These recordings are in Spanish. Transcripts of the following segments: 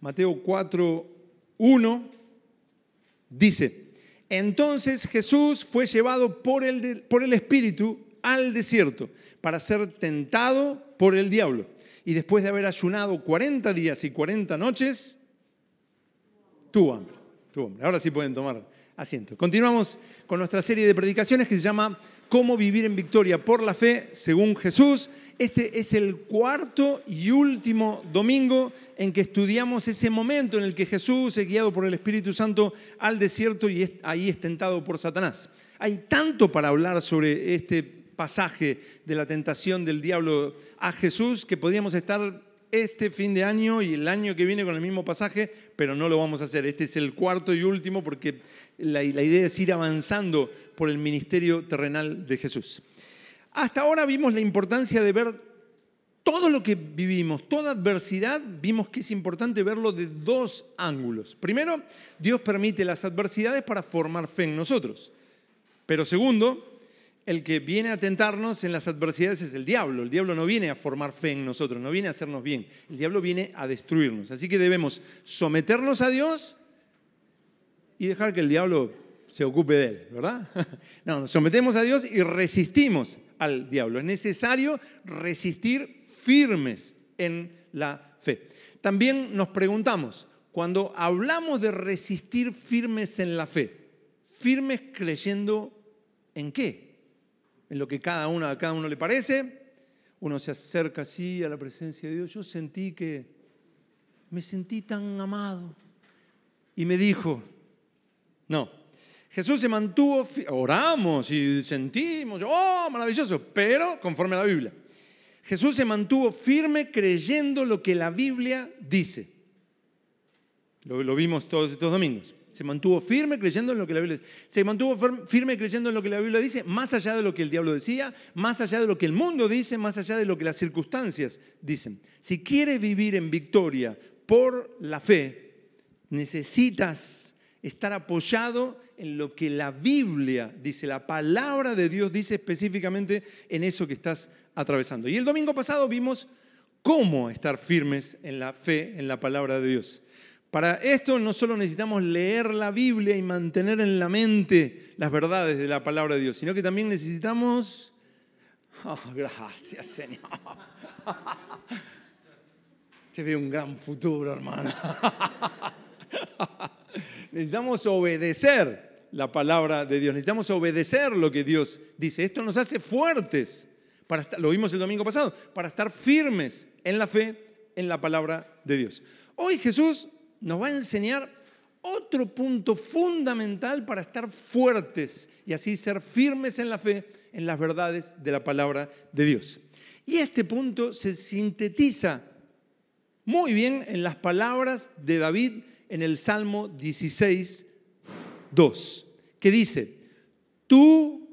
Mateo 4, 1, dice, entonces Jesús fue llevado por el, por el Espíritu al desierto para ser tentado por el diablo. Y después de haber ayunado 40 días y 40 noches, tuvo hambre. Tuvo hambre. Ahora sí pueden tomar asiento. Continuamos con nuestra serie de predicaciones que se llama Cómo vivir en victoria por la fe según Jesús. Este es el cuarto y último domingo en que estudiamos ese momento en el que Jesús es guiado por el Espíritu Santo al desierto y ahí es tentado por Satanás. Hay tanto para hablar sobre este pasaje de la tentación del diablo a Jesús que podríamos estar este fin de año y el año que viene con el mismo pasaje, pero no lo vamos a hacer. Este es el cuarto y último porque la, idea es ir avanzando por el ministerio terrenal de Jesús. Hasta ahora vimos la importancia de ver todo lo que vivimos, toda adversidad, vimos que es importante verlo de dos ángulos. Primero, Dios permite las adversidades para formar fe en nosotros. Pero segundo, el que viene a tentarnos en las adversidades es el diablo. El diablo no viene a formar fe en nosotros, no viene a hacernos bien. El diablo viene a destruirnos. Así que debemos someternos a Dios y dejar que el diablo se ocupe de él, ¿verdad? No, nos sometemos a Dios y resistimos al diablo. Es necesario resistir firmes en la fe. También nos preguntamos, cuando hablamos de resistir firmes en la fe, firmes creyendo en qué? En lo que cada uno, a cada uno le parece. Uno se acerca así a la presencia de Dios. Yo sentí que me sentí tan amado. Y me dijo, no, Jesús se mantuvo, oramos y sentimos, oh, maravilloso, pero conforme a la Biblia. Jesús se mantuvo firme creyendo lo que la Biblia dice. Lo, lo vimos todos estos domingos. Se mantuvo firme creyendo en lo que la Biblia dice. Se mantuvo firme creyendo en lo que la Biblia dice, más allá de lo que el diablo decía, más allá de lo que el mundo dice, más allá de lo que las circunstancias dicen. Si quieres vivir en victoria por la fe, necesitas estar apoyado en lo que la Biblia dice, la palabra de Dios dice específicamente en eso que estás atravesando. Y el domingo pasado vimos cómo estar firmes en la fe, en la palabra de Dios. Para esto no solo necesitamos leer la Biblia y mantener en la mente las verdades de la palabra de Dios, sino que también necesitamos... Oh, gracias, Señor. Te veo un gran futuro, hermano. Necesitamos obedecer la palabra de Dios. Necesitamos obedecer lo que Dios dice. Esto nos hace fuertes, lo vimos el domingo pasado, para estar firmes en la fe, en la palabra de Dios. Hoy Jesús nos va a enseñar otro punto fundamental para estar fuertes y así ser firmes en la fe, en las verdades de la palabra de Dios. Y este punto se sintetiza muy bien en las palabras de David en el Salmo 16, 2, que dice, tú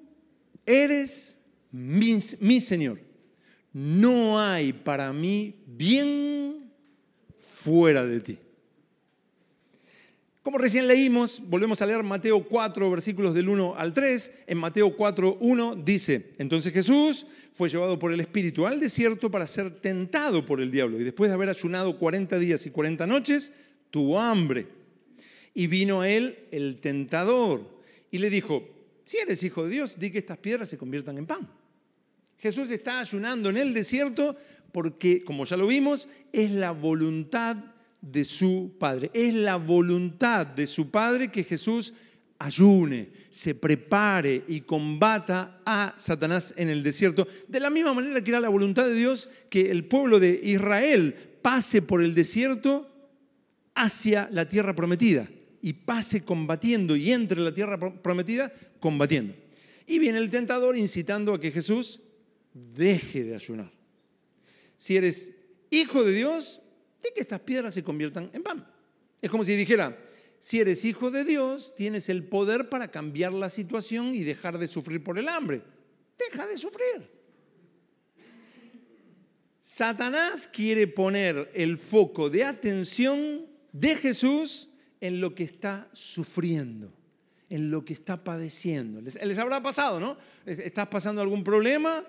eres mi, mi Señor, no hay para mí bien fuera de ti. Como recién leímos, volvemos a leer Mateo 4, versículos del 1 al 3. En Mateo 4, 1 dice, entonces Jesús fue llevado por el Espíritu al desierto para ser tentado por el diablo. Y después de haber ayunado 40 días y 40 noches, tuvo hambre. Y vino a él el tentador y le dijo, si eres hijo de Dios, di que estas piedras se conviertan en pan. Jesús está ayunando en el desierto porque, como ya lo vimos, es la voluntad de su Padre. Es la voluntad de su Padre que Jesús ayune, se prepare y combata a Satanás en el desierto. De la misma manera que era la voluntad de Dios que el pueblo de Israel pase por el desierto hacia la tierra prometida y pase combatiendo y entre la tierra prometida combatiendo. Y viene el tentador incitando a que Jesús deje de ayunar. Si eres hijo de Dios, de que estas piedras se conviertan en pan. Es como si dijera, si eres hijo de Dios, tienes el poder para cambiar la situación y dejar de sufrir por el hambre. Deja de sufrir. Satanás quiere poner el foco de atención de Jesús en lo que está sufriendo, en lo que está padeciendo. Les, les, habrá pasado, ¿no? Estás pasando algún problema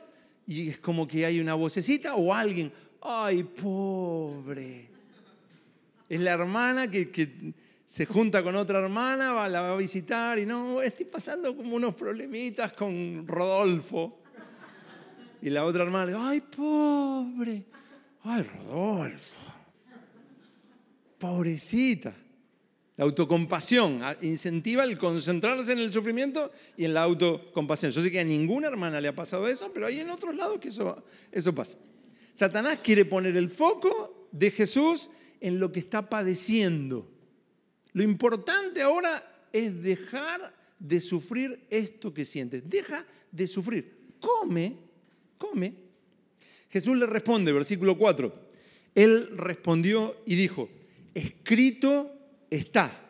y es como que hay una vocecita o alguien, ay, pobre. Es la hermana que, se junta con otra hermana, va, la va a visitar y no, estoy pasando como unos problemitas con Rodolfo. Y la otra hermana ay, pobre, ay, Rodolfo, pobrecita. La autocompasión incentiva el concentrarse en el sufrimiento y en la autocompasión. Yo sé que a ninguna hermana le ha pasado eso, pero hay en otros lados que eso, eso pasa. Satanás quiere poner el foco de Jesús en lo que está padeciendo. Lo importante ahora es dejar de sufrir esto que sientes. Deja de sufrir. Come, come. Jesús le responde, versículo 4. Él respondió y dijo, escrito está,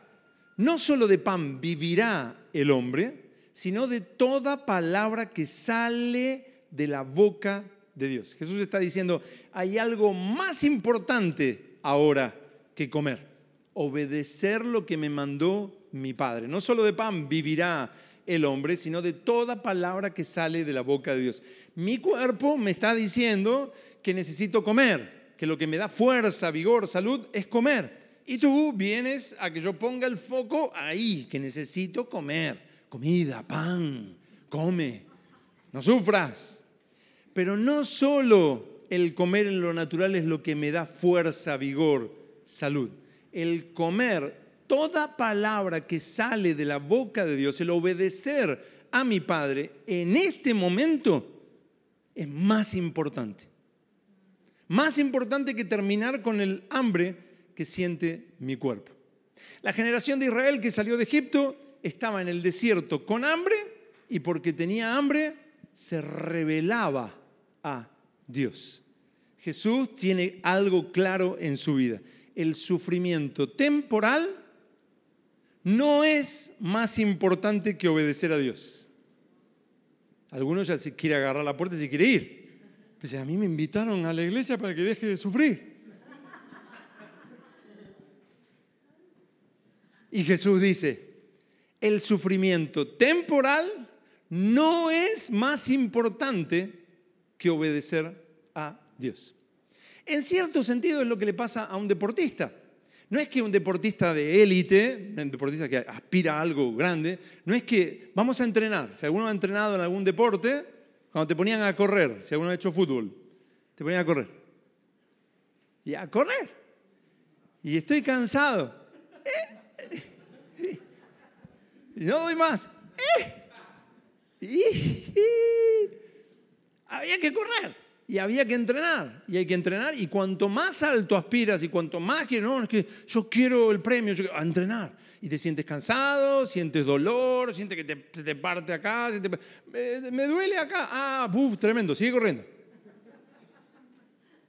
no solo de pan vivirá el hombre, sino de toda palabra que sale de la boca de Dios. Jesús está diciendo, hay algo más importante ahora que comer, obedecer lo que me mandó mi Padre. No solo de pan vivirá el hombre, sino de toda palabra que sale de la boca de Dios. Mi cuerpo me está diciendo que necesito comer, que lo que me da fuerza, vigor, salud es comer. Y tú vienes a que yo ponga el foco ahí, que necesito comer. Comida, pan, come, no sufras. Pero no solo el comer en lo natural es lo que me da fuerza, vigor, salud. El comer toda palabra que sale de la boca de Dios, el obedecer a mi Padre, en este momento es más importante. Más importante que terminar con el hambre que siente mi cuerpo. La generación de Israel que salió de Egipto estaba en el desierto con hambre y porque tenía hambre se revelaba a Dios. Jesús tiene algo claro en su vida. El sufrimiento temporal no es más importante que obedecer a Dios. Algunos ya se quiere agarrar la puerta y se quiere ir. Pues a mí me invitaron a la iglesia para que deje de sufrir. Y Jesús dice, el sufrimiento temporal no es más importante que obedecer a Dios. En cierto sentido es lo que le pasa a un deportista. No es que un deportista de élite, un deportista que aspira a algo grande, no es que vamos a entrenar. Si alguno ha entrenado en algún deporte, cuando te ponían a correr, si alguno ha hecho fútbol, te ponían a correr. Y a correr. Y estoy cansado. ¿Eh? Y no doy más. Había que correr y había que entrenar. Y hay que entrenar. Y cuanto más alto aspiras y cuanto más que no, es que yo quiero el premio, yo quiero, a entrenar. Y te sientes cansado, sientes dolor, sientes que te, se te parte acá, me, duele acá. Ah, buf, tremendo, sigue corriendo.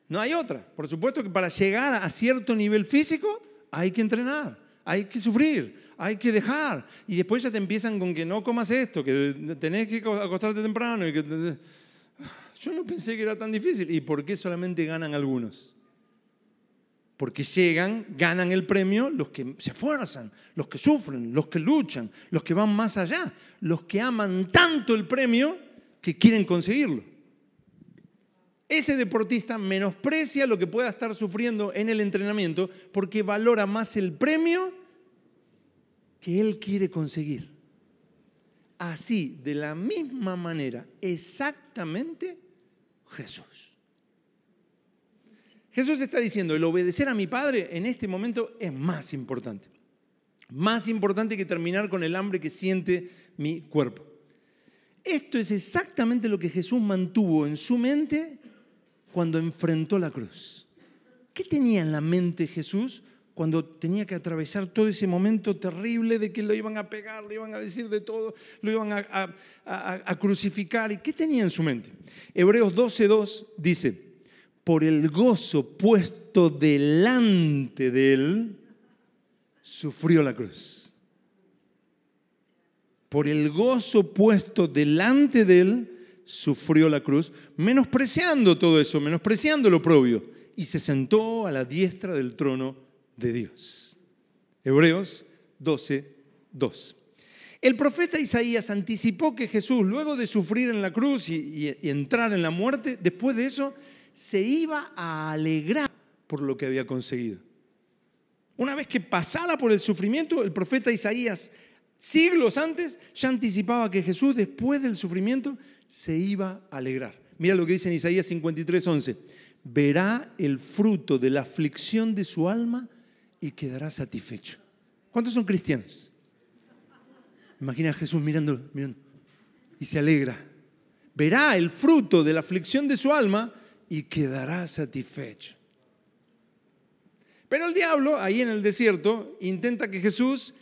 No hay otra. Por supuesto que para llegar a cierto nivel físico hay que entrenar, hay que sufrir, hay que dejar. Y después ya te empiezan con que no comas esto, que tenés que acostarte temprano. Y que... Yo no pensé que era tan difícil. ¿Y por qué solamente ganan algunos? Porque llegan, ganan el premio los que se esfuerzan, los que sufren, los que luchan, los que van más allá, los que aman tanto el premio que quieren conseguirlo. Ese deportista menosprecia lo que pueda estar sufriendo en el entrenamiento porque valora más el premio que Él quiere conseguir. Así, de la misma manera, exactamente Jesús. Jesús está diciendo, el obedecer a mi Padre en este momento es más importante. Más importante que terminar con el hambre que siente mi cuerpo. Esto es exactamente lo que Jesús mantuvo en su mente cuando enfrentó la cruz. ¿Qué tenía en la mente Jesús cuando tenía que atravesar todo ese momento terrible de que lo iban a pegar, le iban a decir de todo, lo iban a, crucificar. ¿Y qué tenía en su mente? Hebreos 12.2 dice, por el gozo puesto delante de él, sufrió la cruz. Por el gozo puesto delante de él, sufrió la cruz, menospreciando todo eso, menospreciando lo propio, y se sentó a la diestra del trono de Dios. Hebreos 12, 2. El profeta Isaías anticipó que Jesús, luego de sufrir en la cruz y, entrar en la muerte, después de eso, se iba a alegrar por lo que había conseguido. Una vez que pasara por el sufrimiento, el profeta Isaías, siglos antes, ya anticipaba que Jesús, después del sufrimiento, se iba a alegrar. Mira lo que dice en Isaías 53, 11. Verá el fruto de la aflicción de su alma y quedará satisfecho. ¿Cuántos son cristianos? Imagina a Jesús mirando, mirando y se alegra. Verá el fruto de la aflicción de su alma y quedará satisfecho. Pero el diablo, ahí en el desierto, intenta que Jesús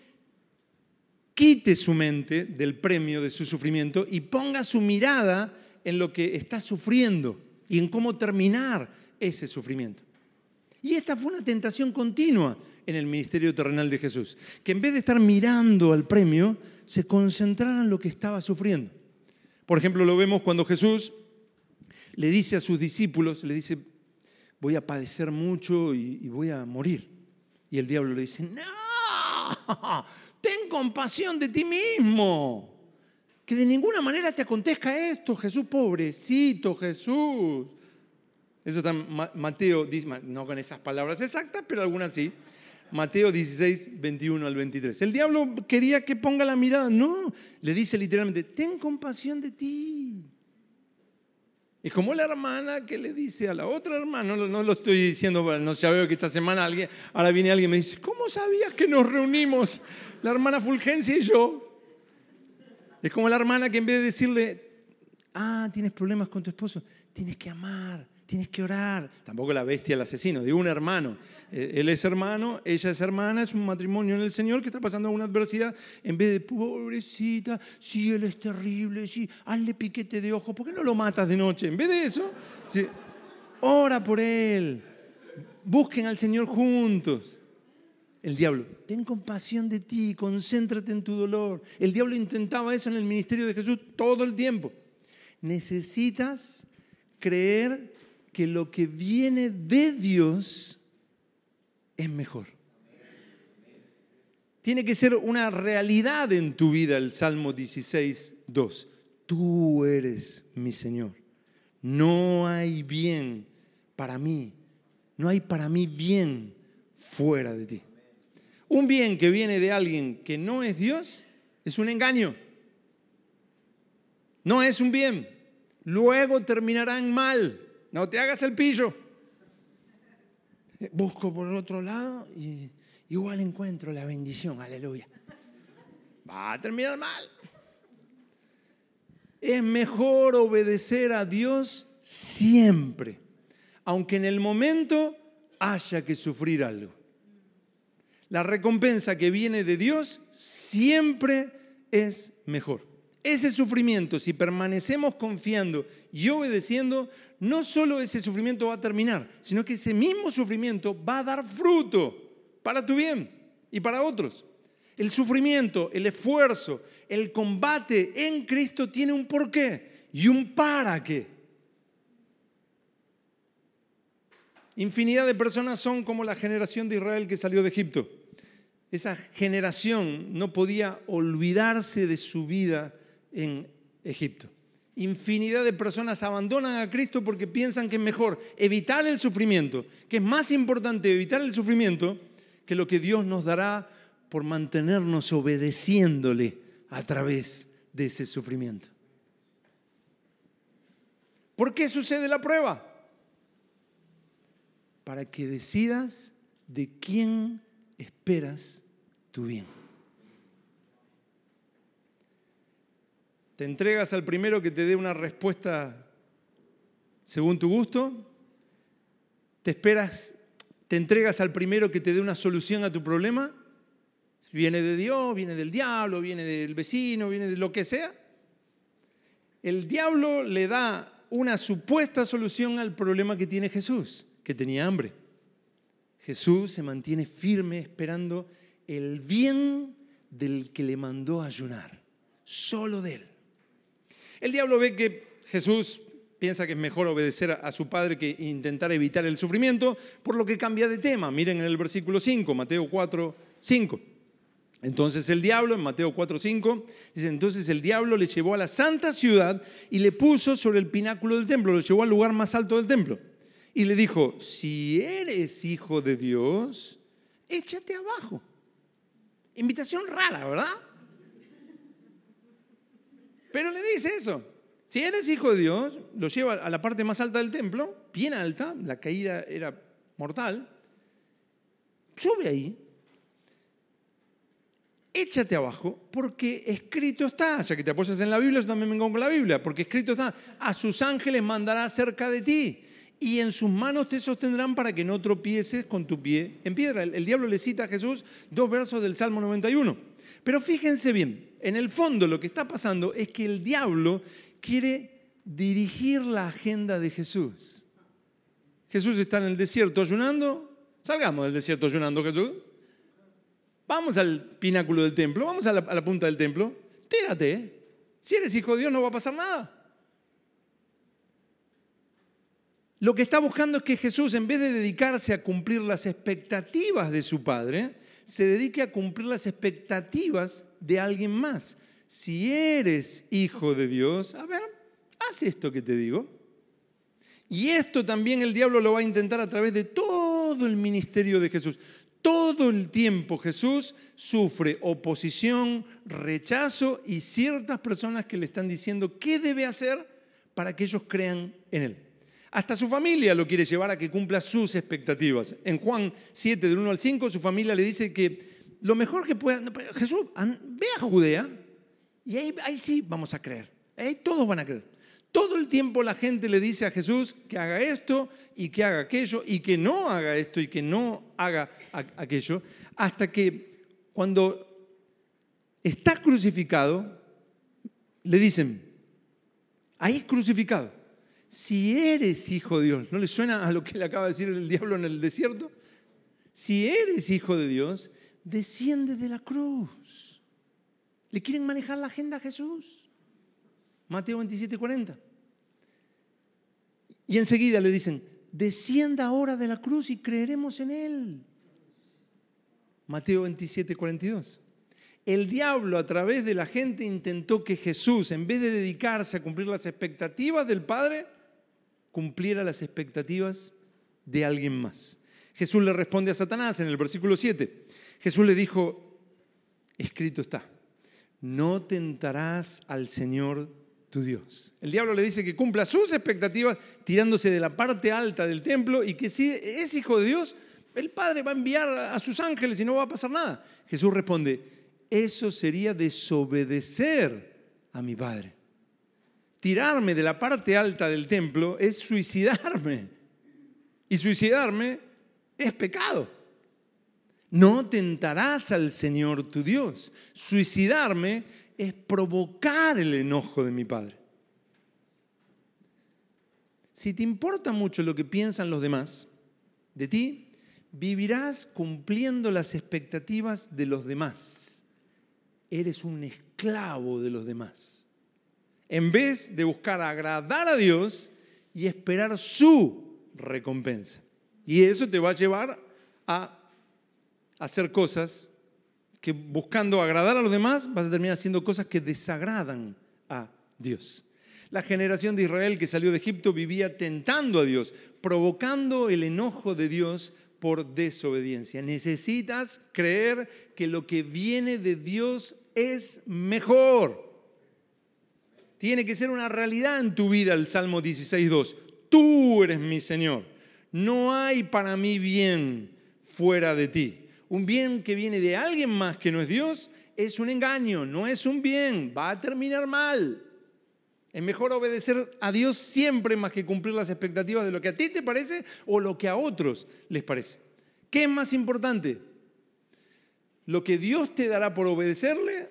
quite su mente del premio de su sufrimiento y ponga su mirada en lo que está sufriendo y en cómo terminar ese sufrimiento. Y esta fue una tentación continua en el ministerio terrenal de Jesús, que en vez de estar mirando al premio, se concentrara en lo que estaba sufriendo. Por ejemplo, lo vemos cuando Jesús le dice a sus discípulos, le dice, voy a padecer mucho y, voy a morir. Y el diablo le dice, no, ten compasión de ti mismo. Que de ninguna manera te acontezca esto, Jesús, pobrecito Jesús. Eso está Mateo, no con esas palabras exactas, pero algunas sí. Mateo 16, 21 al 23. El diablo quería que ponga la mirada. No, le dice literalmente, ten compasión de ti. Es como la hermana que le dice a la otra hermana, no, lo estoy diciendo, no ya veo que esta semana alguien, ahora viene alguien y me dice, ¿cómo sabías que nos reunimos la hermana Fulgencia y yo? Es como la hermana que en vez de decirle, ah, tienes problemas con tu esposo, tienes que amar, tienes que orar. Tampoco la bestia, el asesino, digo un hermano. Eh, él es hermano, ella es hermana, es un matrimonio en el Señor que está pasando una adversidad. En vez de, pobrecita, sí, él es terrible, sí, hazle piquete de ojo, ¿por qué no lo matas de noche? En vez de eso, ora por él. Busquen al Señor juntos. El diablo, ten compasión de ti, concéntrate en tu dolor. El diablo intentaba eso en el ministerio de Jesús todo el tiempo. Necesitas creer que lo que viene de Dios es mejor. Tiene que ser una realidad en tu vida el Salmo 16, 2. Tú eres mi Señor. No hay bien para mí. No hay para mí bien fuera de ti. Un bien que viene de alguien que no es Dios es un engaño. No es un bien. Luego terminará en mal. No te hagas el pillo. Busco por otro lado y igual encuentro la bendición, aleluya. Va a terminar mal. Es mejor obedecer a Dios siempre, aunque en el momento haya que sufrir algo. La recompensa que viene de Dios siempre es mejor. Ese sufrimiento, si permanecemos confiando y obedeciendo, no solo ese sufrimiento va a terminar, sino que ese mismo sufrimiento va a dar fruto para tu bien y para otros. El sufrimiento, el esfuerzo, el combate en Cristo tiene un porqué y un para qué. Infinidad de personas son como la generación de Israel que salió de Egipto. Esa generación no podía olvidarse de su vida en Egipto infinidad de personas abandonan a Cristo porque piensan que es mejor evitar el sufrimiento, que es más importante evitar el sufrimiento que lo que Dios nos dará por mantenernos obedeciéndole a través de ese sufrimiento. ¿Por qué sucede la prueba? Para que decidas de quién esperas tu bien. ¿Te entregas al primero que te dé una respuesta según tu gusto? ¿Te esperas, te entregas al primero que te dé una solución a tu problema? ¿Viene de Dios, viene del diablo, viene del vecino, viene de lo que sea? El diablo le da una supuesta solución al problema que tiene Jesús, que tenía hambre. Jesús se mantiene firme esperando el bien del que le mandó ayunar, solo de él. El diablo ve que Jesús piensa que es mejor obedecer a su padre que intentar evitar el sufrimiento, por lo que cambia de tema. Miren en el versículo 5, Mateo 4, 5. Entonces el diablo, en Mateo 4, 5, dice, entonces el diablo le llevó a la santa ciudad y le puso sobre el pináculo del templo, lo llevó al lugar más alto del templo. Y le dijo, si eres hijo de Dios, échate abajo. Invitación rara, ¿verdad? Pero le dice eso. Si eres hijo de Dios, lo lleva a la parte más alta del templo, bien alta, la caída era mortal. Sube ahí, échate abajo, porque escrito está, ya que te apoyas en la Biblia, yo también vengo con la Biblia, porque escrito está, a sus ángeles mandará cerca de ti y en sus manos te sostendrán para que no tropieces con tu pie en piedra. El, el, diablo le cita a Jesús dos versos del Salmo 91. Pero fíjense bien, en el fondo lo que está pasando es que el diablo quiere dirigir la agenda de Jesús. Jesús está en el desierto ayunando, salgamos del desierto ayunando Jesús. Vamos al pináculo del templo, vamos a la, punta del templo, tírate. ¿eh? Si eres hijo de Dios no va a pasar nada. Lo que está buscando es que Jesús, en vez de dedicarse a cumplir las expectativas de su Padre, se dedique a cumplir las expectativas de alguien más. Si eres hijo de Dios, a ver, haz esto que te digo. Y esto también el diablo lo va a intentar a través de todo el ministerio de Jesús. Todo el tiempo Jesús sufre oposición, rechazo y ciertas personas que le están diciendo qué debe hacer para que ellos crean en Él. Hasta su familia lo quiere llevar a que cumpla sus expectativas. En Juan 7, del 1 al 5, su familia le dice que lo mejor que pueda... Jesús, ve a Judea y ahí, ahí sí vamos a creer. Ahí todos van a creer. Todo el tiempo la gente le dice a Jesús que haga esto y que haga aquello y que no haga esto y que no haga aquello, hasta que cuando está crucificado, le dicen, ahí crucificado, si eres hijo de Dios, ¿no le suena a lo que le acaba de decir el diablo en el desierto? Si eres hijo de Dios, desciende de la cruz. ¿Le quieren manejar la agenda a Jesús? Mateo 27, 40. Y enseguida le dicen, descienda ahora de la cruz y creeremos en Él. Mateo 27, 42. El diablo a través de la gente intentó que Jesús, en vez de dedicarse a cumplir las expectativas del Padre, cumpliera las expectativas de alguien más. Jesús le responde a Satanás en el versículo 7. Jesús le dijo, escrito está, no tentarás al Señor tu Dios. El diablo le dice que cumpla sus expectativas tirándose de la parte alta del templo y que si es hijo de Dios, el Padre va a enviar a sus ángeles y no va a pasar nada. Jesús responde, eso sería desobedecer a mi Padre. Tirarme de la parte alta del templo es suicidarme. Y suicidarme es pecado. No tentarás al Señor tu Dios. Suicidarme es provocar el enojo de mi Padre. Si te importa mucho lo que piensan los demás de ti, vivirás cumpliendo las expectativas de los demás. Eres un esclavo de los demás. En vez de buscar agradar a Dios y esperar su recompensa. Y eso te va a llevar a hacer cosas que buscando agradar a los demás vas a terminar haciendo cosas que desagradan a Dios. La generación de Israel que salió de Egipto vivía tentando a Dios, provocando el enojo de Dios por desobediencia. Necesitas creer que lo que viene de Dios es mejor. Tiene que ser una realidad en tu vida el Salmo 16.2. Tú eres mi Señor. No hay para mí bien fuera de ti un bien que viene de alguien más que no es Dios, es un engaño, no es un bien, va a terminar mal. Es mejor obedecer a Dios siempre más que cumplir las expectativas de lo que a ti te parece o lo que a otros les parece. ¿Qué es más importante? ¿Lo que Dios te dará por obedecerle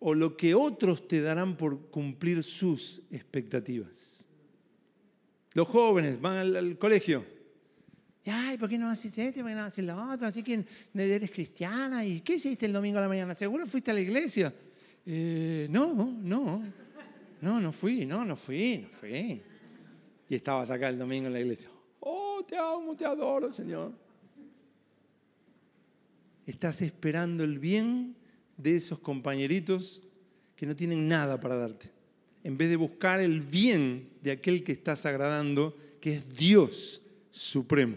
o lo que otros te darán por cumplir sus expectativas? Los jóvenes van al, colegio Ay, ¿por qué no haces esto? ¿Por qué no haces lo otro? Así que eres cristiana. ¿Y qué hiciste el domingo a la mañana? ¿Seguro fuiste a la iglesia? Eh, no, no. No, no fui, no, no fui, no fui. Y estabas acá el domingo en la iglesia. Oh, te amo, te adoro, Señor. Estás esperando el bien de esos compañeritos que no tienen nada para darte. En vez de buscar el bien de aquel que estás agradando, que es Dios supremo.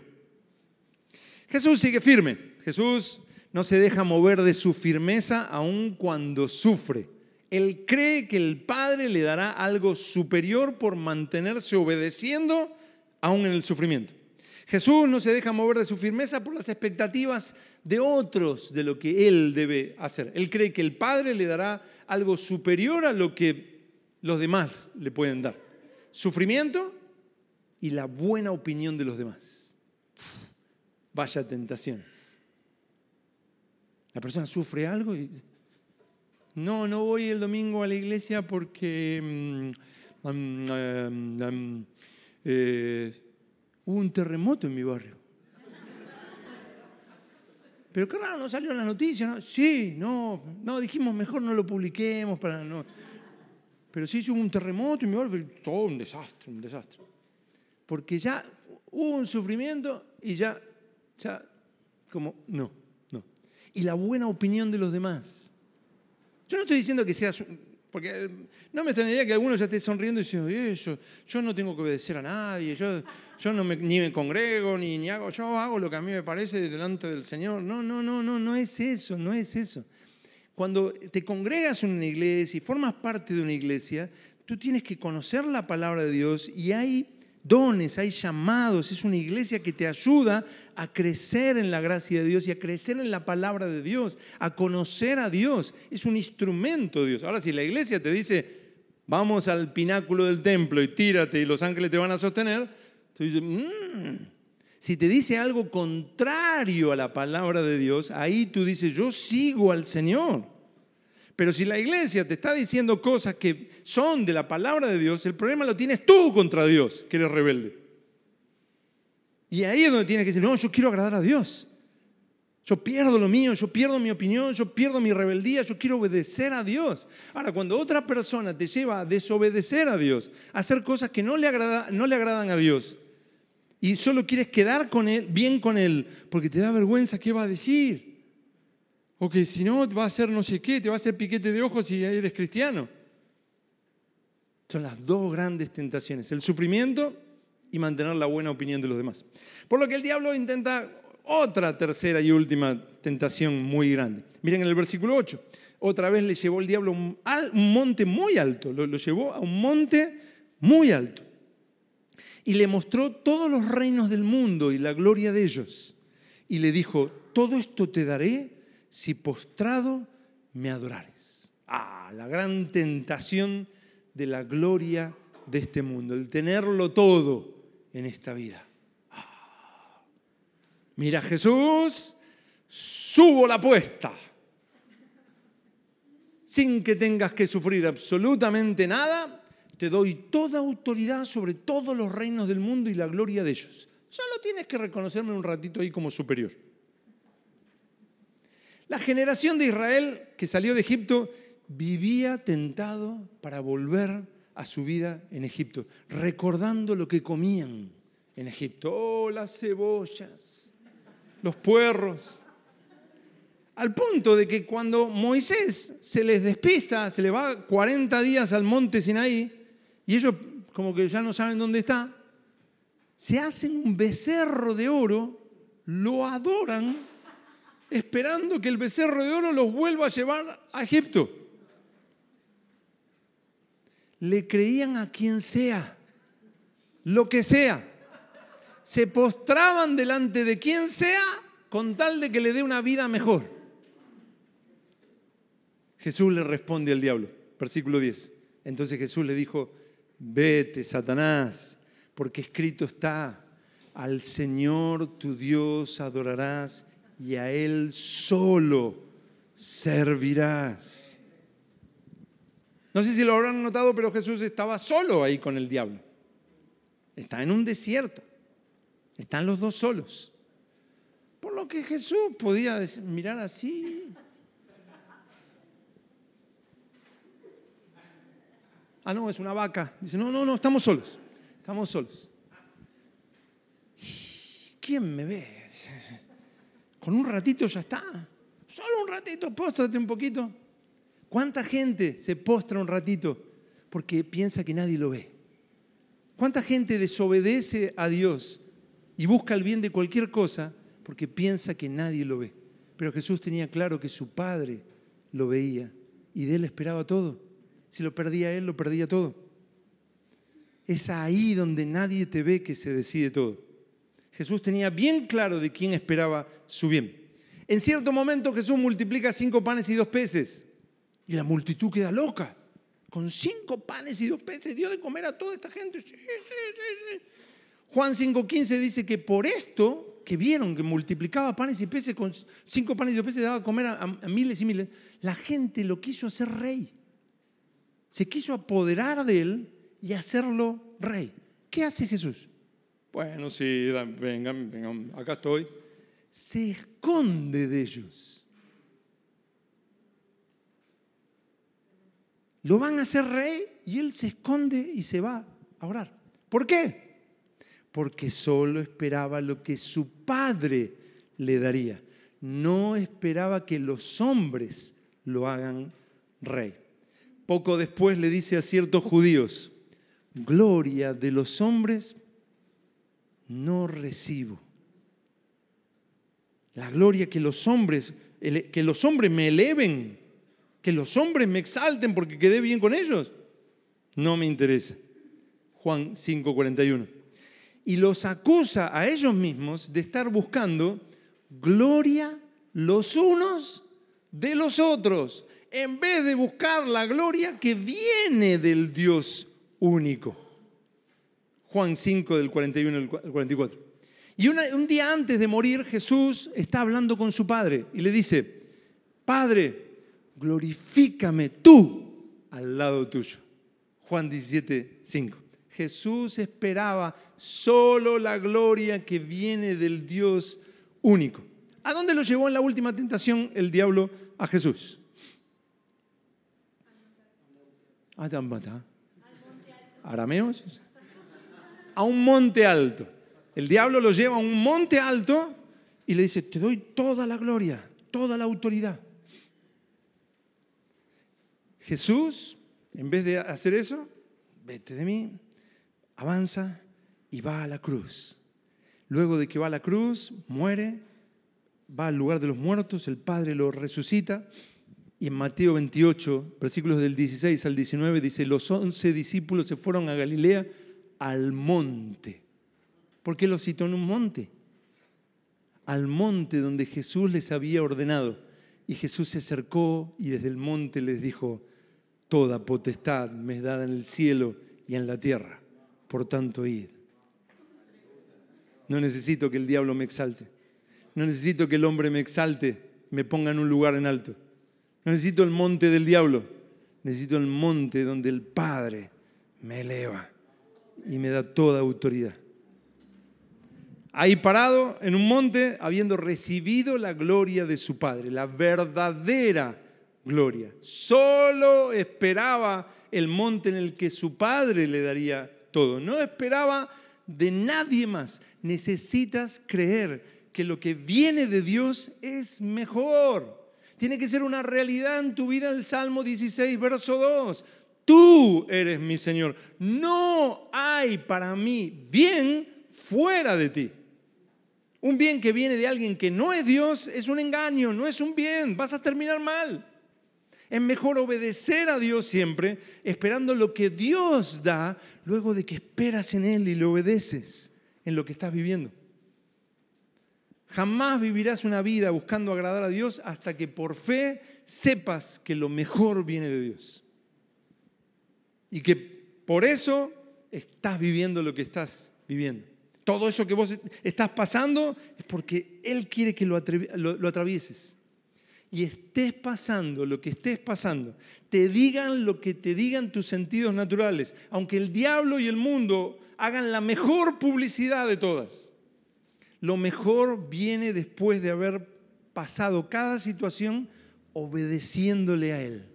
Jesús sigue firme. Jesús no se deja mover de su firmeza aun cuando sufre. Él cree que el Padre le dará algo superior por mantenerse obedeciendo aún en el sufrimiento. Jesús no se deja mover de su firmeza por las expectativas de otros de lo que Él debe hacer. Él cree que el Padre le dará algo superior a lo que los demás le pueden dar. Sufrimiento y la buena opinión de los demás. Vaya tentaciones. La persona sufre algo y no, no voy el domingo a la iglesia porque mm, mm, mm, eh, hubo un terremoto en mi barrio. Pero raro, no salió en las noticias. Sí, no, no, dijimos mejor no lo publiquemos para no. Pero sí hubo un terremoto en mi barrio, todo un desastre, un desastre. Porque ya hubo un sufrimiento y ya, ya, como, no, no. Y la buena opinión de los demás. Yo no estoy diciendo que seas, porque no me extrañaría que algunos ya esté sonriendo y diciendo, yo, yo no tengo que obedecer a nadie, yo, yo no me, ni me congrego, ni, ni hago, yo hago lo que a mí me parece delante del Señor. No, no, no, no, no es eso, no es eso. Cuando te congregas en una iglesia y formas parte de una iglesia, tú tienes que conocer la palabra de Dios y hay dones, hay llamados, es una iglesia que te ayuda a crecer en la gracia de Dios y a crecer en la palabra de Dios, a conocer a Dios. Es un instrumento de Dios. Ahora, si la iglesia te dice, vamos al pináculo del templo y tírate y los ángeles te van a sostener, tú dices, mm". si te dice algo contrario a la palabra de Dios, ahí tú dices, yo sigo al Señor. Pero si la iglesia te está diciendo cosas que son de la palabra de Dios, el problema lo tienes tú contra Dios, que eres rebelde. Y ahí es donde tienes que decir, no, yo quiero agradar a Dios. Yo pierdo lo mío, yo pierdo mi opinión, yo pierdo mi rebeldía, yo quiero obedecer a Dios. Ahora, cuando otra persona te lleva a desobedecer a Dios, a hacer cosas que no le, no le agradan a Dios, y solo quieres quedar con él, bien con él, porque te da vergüenza, ¿qué va a decir? O que si no, va a ser no sé qué, te va a hacer piquete de ojos si eres cristiano. Son las dos grandes tentaciones, el sufrimiento y mantener la buena opinión de los demás. Por lo que el diablo intenta otra tercera y última tentación muy grande. Miren en el versículo 8, otra vez le llevó el diablo a un monte muy alto, lo, lo llevó a un monte muy alto y le mostró todos los reinos del mundo y la gloria de ellos. Y le dijo, todo esto te daré si postrado me adorares. Ah, la gran tentación de la gloria de este mundo, el tenerlo todo en esta vida. Ah. Mira Jesús, subo la apuesta, sin que tengas que sufrir absolutamente nada, te doy toda autoridad sobre todos los reinos del mundo y la gloria de ellos. Solo tienes que reconocerme un ratito ahí como superior. La generación de Israel que salió de Egipto vivía tentado para volver a su vida en Egipto, recordando lo que comían en Egipto. Oh, las cebollas, los puerros. Al punto de que cuando Moisés se les despista, se le va 40 días al monte Sinaí, y ellos como que ya no saben dónde está, se hacen un becerro de oro, lo adoran esperando que el becerro de oro los vuelva a llevar a Egipto. Le creían a quien sea, lo que sea. Se postraban delante de quien sea con tal de que le dé una vida mejor. Jesús le responde al diablo, versículo 10. Entonces Jesús le dijo, vete, Satanás, porque escrito está, al Señor tu Dios adorarás y a Él solo servirás. No sé si lo habrán notado, pero Jesús estaba solo ahí con el diablo. Está en un desierto. Están los dos solos. Por lo que Jesús podía mirar así. Ah, no, es una vaca. Dice, no, no, no, estamos solos. Estamos solos. ¿Quién me ve? Con un ratito ya está. Solo un ratito, póstrate un poquito. ¿Cuánta gente se postra un ratito porque piensa que nadie lo ve? ¿Cuánta gente desobedece a Dios y busca el bien de cualquier cosa porque piensa que nadie lo ve. Pero Jesús tenía claro que su Padre lo veía y de él esperaba todo. Si lo perdía él, lo perdía todo. Es ahí donde nadie te ve que se decide todo. Jesús tenía bien claro de quién esperaba su bien. En cierto momento Jesús multiplica cinco panes y dos peces y la multitud queda loca. Con cinco panes y dos peces dio de comer a toda esta gente. Juan 5.15 dice que por esto que vieron que multiplicaba panes y peces, con cinco panes y dos peces daba a comer a, a miles y miles, la gente lo quiso hacer rey. Se quiso apoderar de él y hacerlo rey. ¿Qué hace Jesús? Bueno, sí, vengan, vengan, acá estoy. Se esconde de ellos. Lo van a hacer rey y él se esconde y se va a orar. ¿Por qué? Porque solo esperaba lo que su padre le daría. No esperaba que los hombres lo hagan rey. Poco después le dice a ciertos judíos, gloria de los hombres no recibo. La gloria que los hombres, que los hombres me eleven, que los hombres me exalten porque quedé bien con ellos, no me interesa. Juan 5:41. Y los acusa a ellos mismos de estar buscando gloria los unos de los otros, en vez de buscar la gloria que viene del Dios único. Juan 5 del 41 al 44. Y un día antes de morir, Jesús está hablando con su Padre y le dice, Padre, glorifícame tú al lado tuyo. Juan 17, 5. Jesús esperaba solo la gloria que viene del Dios único. ¿A dónde lo llevó en la última tentación el diablo a Jesús? Arameos a un monte alto. El diablo lo lleva a un monte alto y le dice, te doy toda la gloria, toda la autoridad. Jesús, en vez de hacer eso, vete de mí, avanza y va a la cruz. Luego de que va a la cruz, muere, va al lugar de los muertos, el Padre lo resucita. Y en Mateo 28, versículos del 16 al 19, dice, los once discípulos se fueron a Galilea al monte. ¿Por qué lo citó en un monte? Al monte donde Jesús les había ordenado. Y Jesús se acercó y desde el monte les dijo, Toda potestad me es dada en el cielo y en la tierra. Por tanto, id. No necesito que el diablo me exalte. No necesito que el hombre me exalte, me ponga en un lugar en alto. No necesito el monte del diablo. Necesito el monte donde el Padre me eleva y me da toda autoridad. Ahí parado en un monte, habiendo recibido la gloria de su Padre, la verdadera gloria. Solo esperaba el monte en el que su Padre le daría todo. No esperaba de nadie más. Necesitas creer que lo que viene de Dios es mejor. Tiene que ser una realidad en tu vida el Salmo 16, verso 2. Tú eres mi Señor. No hay para mí bien fuera de ti. Un bien que viene de alguien que no es Dios es un engaño, no es un bien, vas a terminar mal. Es mejor obedecer a Dios siempre, esperando lo que Dios da, luego de que esperas en Él y le obedeces en lo que estás viviendo. Jamás vivirás una vida buscando agradar a Dios hasta que por fe sepas que lo mejor viene de Dios. Y que por eso estás viviendo lo que estás viviendo. Todo eso que vos estás pasando es porque Él quiere que lo, atravieses. Y estés pasando lo que estés pasando, te digan lo que te digan tus sentidos naturales, aunque el diablo y el mundo hagan la mejor publicidad de todas. Lo mejor viene después de haber pasado cada situación obedeciéndole a Él.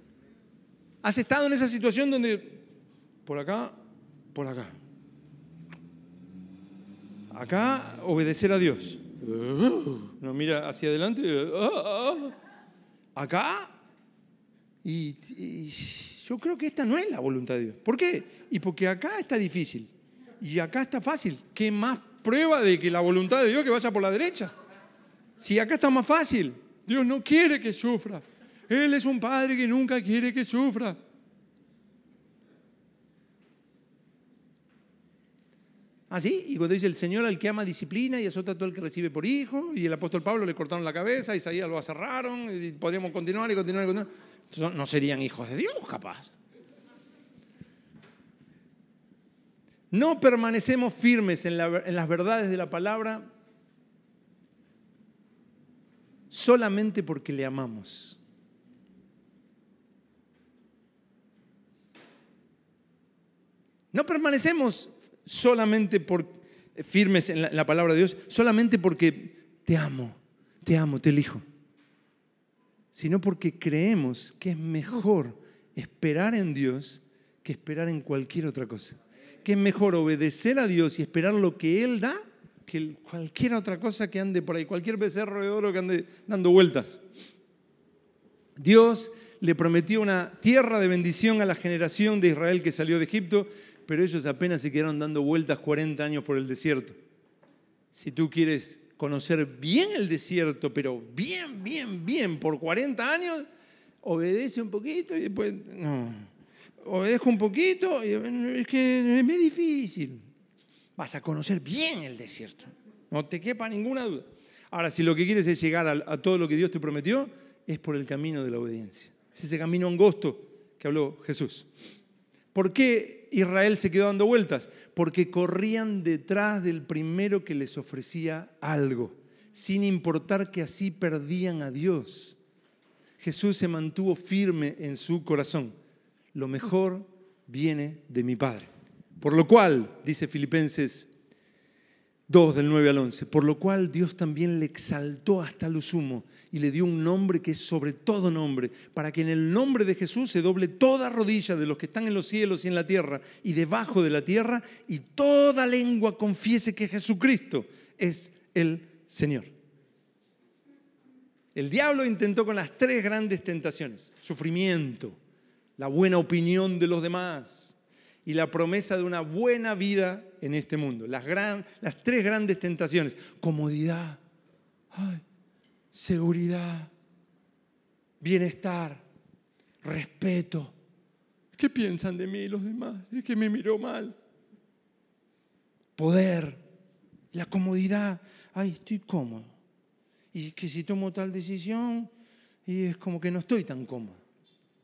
¿Has estado en esa situación donde por acá, por acá. Acá, obedecer a Dios. No mira hacia adelante. Acá. Y, yo creo que esta no es la voluntad de Dios. ¿Por qué? Y porque acá está difícil. Y acá está fácil. ¿Qué más prueba de que la voluntad de Dios que vaya por la derecha? Si acá está más fácil, Dios no quiere que sufra. Él es un padre que nunca quiere que sufra. Así, y cuando dice el Señor al que ama disciplina y azota a todo el que recibe por hijo, y el apóstol Pablo le cortaron la cabeza, Isaías lo aserraron, y podríamos continuar y continuar y continuar. No serían hijos de Dios, capaz. No permanecemos firmes en, en las verdades de la palabra solamente porque le amamos. No permanecemos solamente por firmes en la, en la, palabra de Dios, solamente porque te amo, te amo, te elijo, sino porque creemos que es mejor esperar en Dios que esperar en cualquier otra cosa. Que es mejor obedecer a Dios y esperar lo que Él da que cualquier otra cosa que ande por ahí, cualquier becerro de oro que ande dando vueltas. Dios le prometió una tierra de bendición a la generación de Israel que salió de Egipto, pero ellos apenas se quedaron dando vueltas 40 años por el desierto. Si tú quieres conocer bien el desierto, pero bien, bien, bien, por 40 años, obedece un poquito y después, no, obedezco un poquito, y es que es muy difícil vas a conocer bien el desierto. No te quepa ninguna duda. Ahora, si lo que quieres es llegar a, todo lo que Dios te prometió, es por el camino de la obediencia. Es ese camino angosto que habló Jesús. ¿Por qué Israel se quedó dando vueltas? Porque corrían detrás del primero que les ofrecía algo, sin importar que así perdían a Dios. Jesús se mantuvo firme en su corazón. Lo mejor viene de mi Padre. Por lo cual, dice Filipenses 2 del 9 al 11, por lo cual Dios también le exaltó hasta lo sumo y le dio un nombre que es sobre todo nombre, para que en el nombre de Jesús se doble toda rodilla de los que están en los cielos y en la tierra y debajo de la tierra, y toda lengua confiese que Jesucristo es el Señor. El diablo intentó con las tres grandes tentaciones, sufrimiento, la buena opinión de los demás, y la promesa de una buena vida en este mundo. Las, gran, las tres grandes tentaciones. Comodidad, seguridad, bienestar, respeto. ¿Qué piensan de mí los demás? Es que me miró mal. Poder, la comodidad. Ay, estoy cómodo. Y que si tomo tal decisión, y es como que no estoy tan cómodo.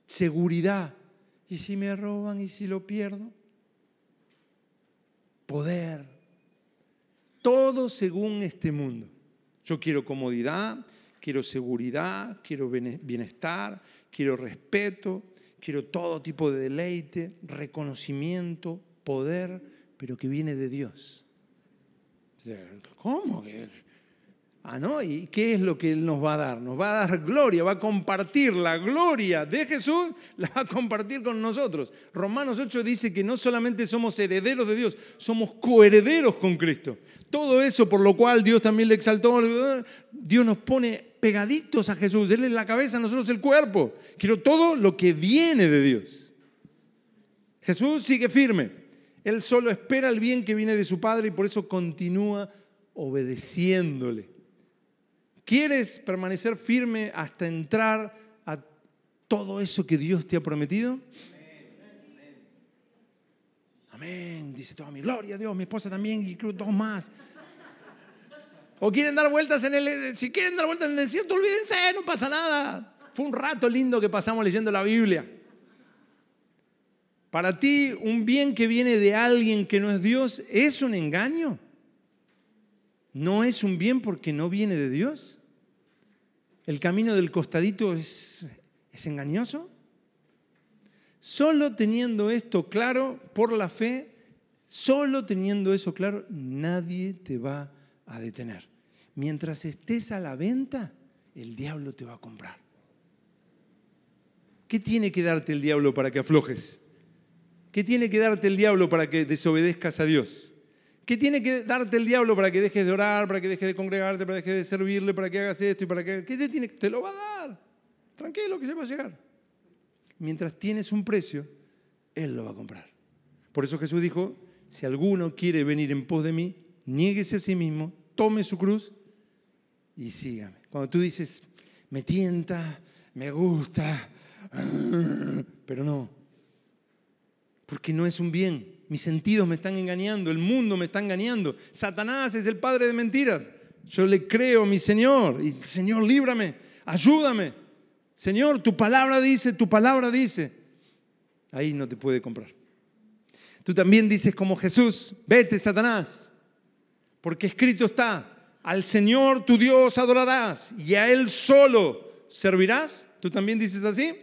Seguridad. ¿Y si me roban y si lo pierdo? Poder. Todo según este mundo. Yo quiero comodidad, quiero seguridad, quiero bienestar, quiero respeto, quiero todo tipo de deleite, reconocimiento, poder, pero que viene de Dios. ¿Cómo? Ah, ¿no? ¿Y qué es lo que Él nos va a dar? Nos va a dar gloria, va a compartir la gloria de Jesús, la va a compartir con nosotros. Romanos 8 dice que no solamente somos herederos de Dios, somos coherederos con Cristo. Todo eso por lo cual Dios también le exaltó, Dios nos pone pegaditos a Jesús. Él es la cabeza, nosotros el cuerpo. Quiero todo lo que viene de Dios. Jesús sigue firme. Él solo espera el bien que viene de su Padre y por eso continúa obedeciéndole. ¿Quieres permanecer firme hasta entrar a todo eso que Dios te ha prometido? Amén. Dice toda mi gloria a Dios, mi esposa también y creo dos más. O quieren dar vueltas en el. Si quieren dar vueltas en el desierto, olvídense, no pasa nada. Fue un rato lindo que pasamos leyendo la Biblia. Para ti, un bien que viene de alguien que no es Dios es un engaño. No es un bien porque no viene de Dios. ¿El camino del costadito es, es engañoso? Solo teniendo esto claro por la fe, solo teniendo eso claro, nadie te va a detener. Mientras estés a la venta, el diablo te va a comprar. ¿Qué tiene que darte el diablo para que aflojes? ¿Qué tiene que darte el diablo para que desobedezcas a Dios? ¿Qué tiene que darte el diablo para que dejes de orar, para que dejes de congregarte, para que dejes de servirle, para que hagas esto y para que... ¿Qué te tiene? Te lo va a dar. Tranquilo que se va a llegar. Mientras tienes un precio, Él lo va a comprar. Por eso Jesús dijo, si alguno quiere venir en pos de mí, niéguese a sí mismo, tome su cruz y sígame. Cuando tú dices, me tienta, me gusta, pero no, porque no es un bien. Mis sentidos me están engañando, el mundo me está engañando. Satanás es el padre de mentiras. Yo le creo a mi Señor y Señor, líbrame, ayúdame. Señor, tu palabra dice, tu palabra dice. Ahí no te puede comprar. Tú también dices como Jesús, vete Satanás, porque escrito está, al Señor tu Dios adorarás y a Él solo servirás. ¿Tú también dices así?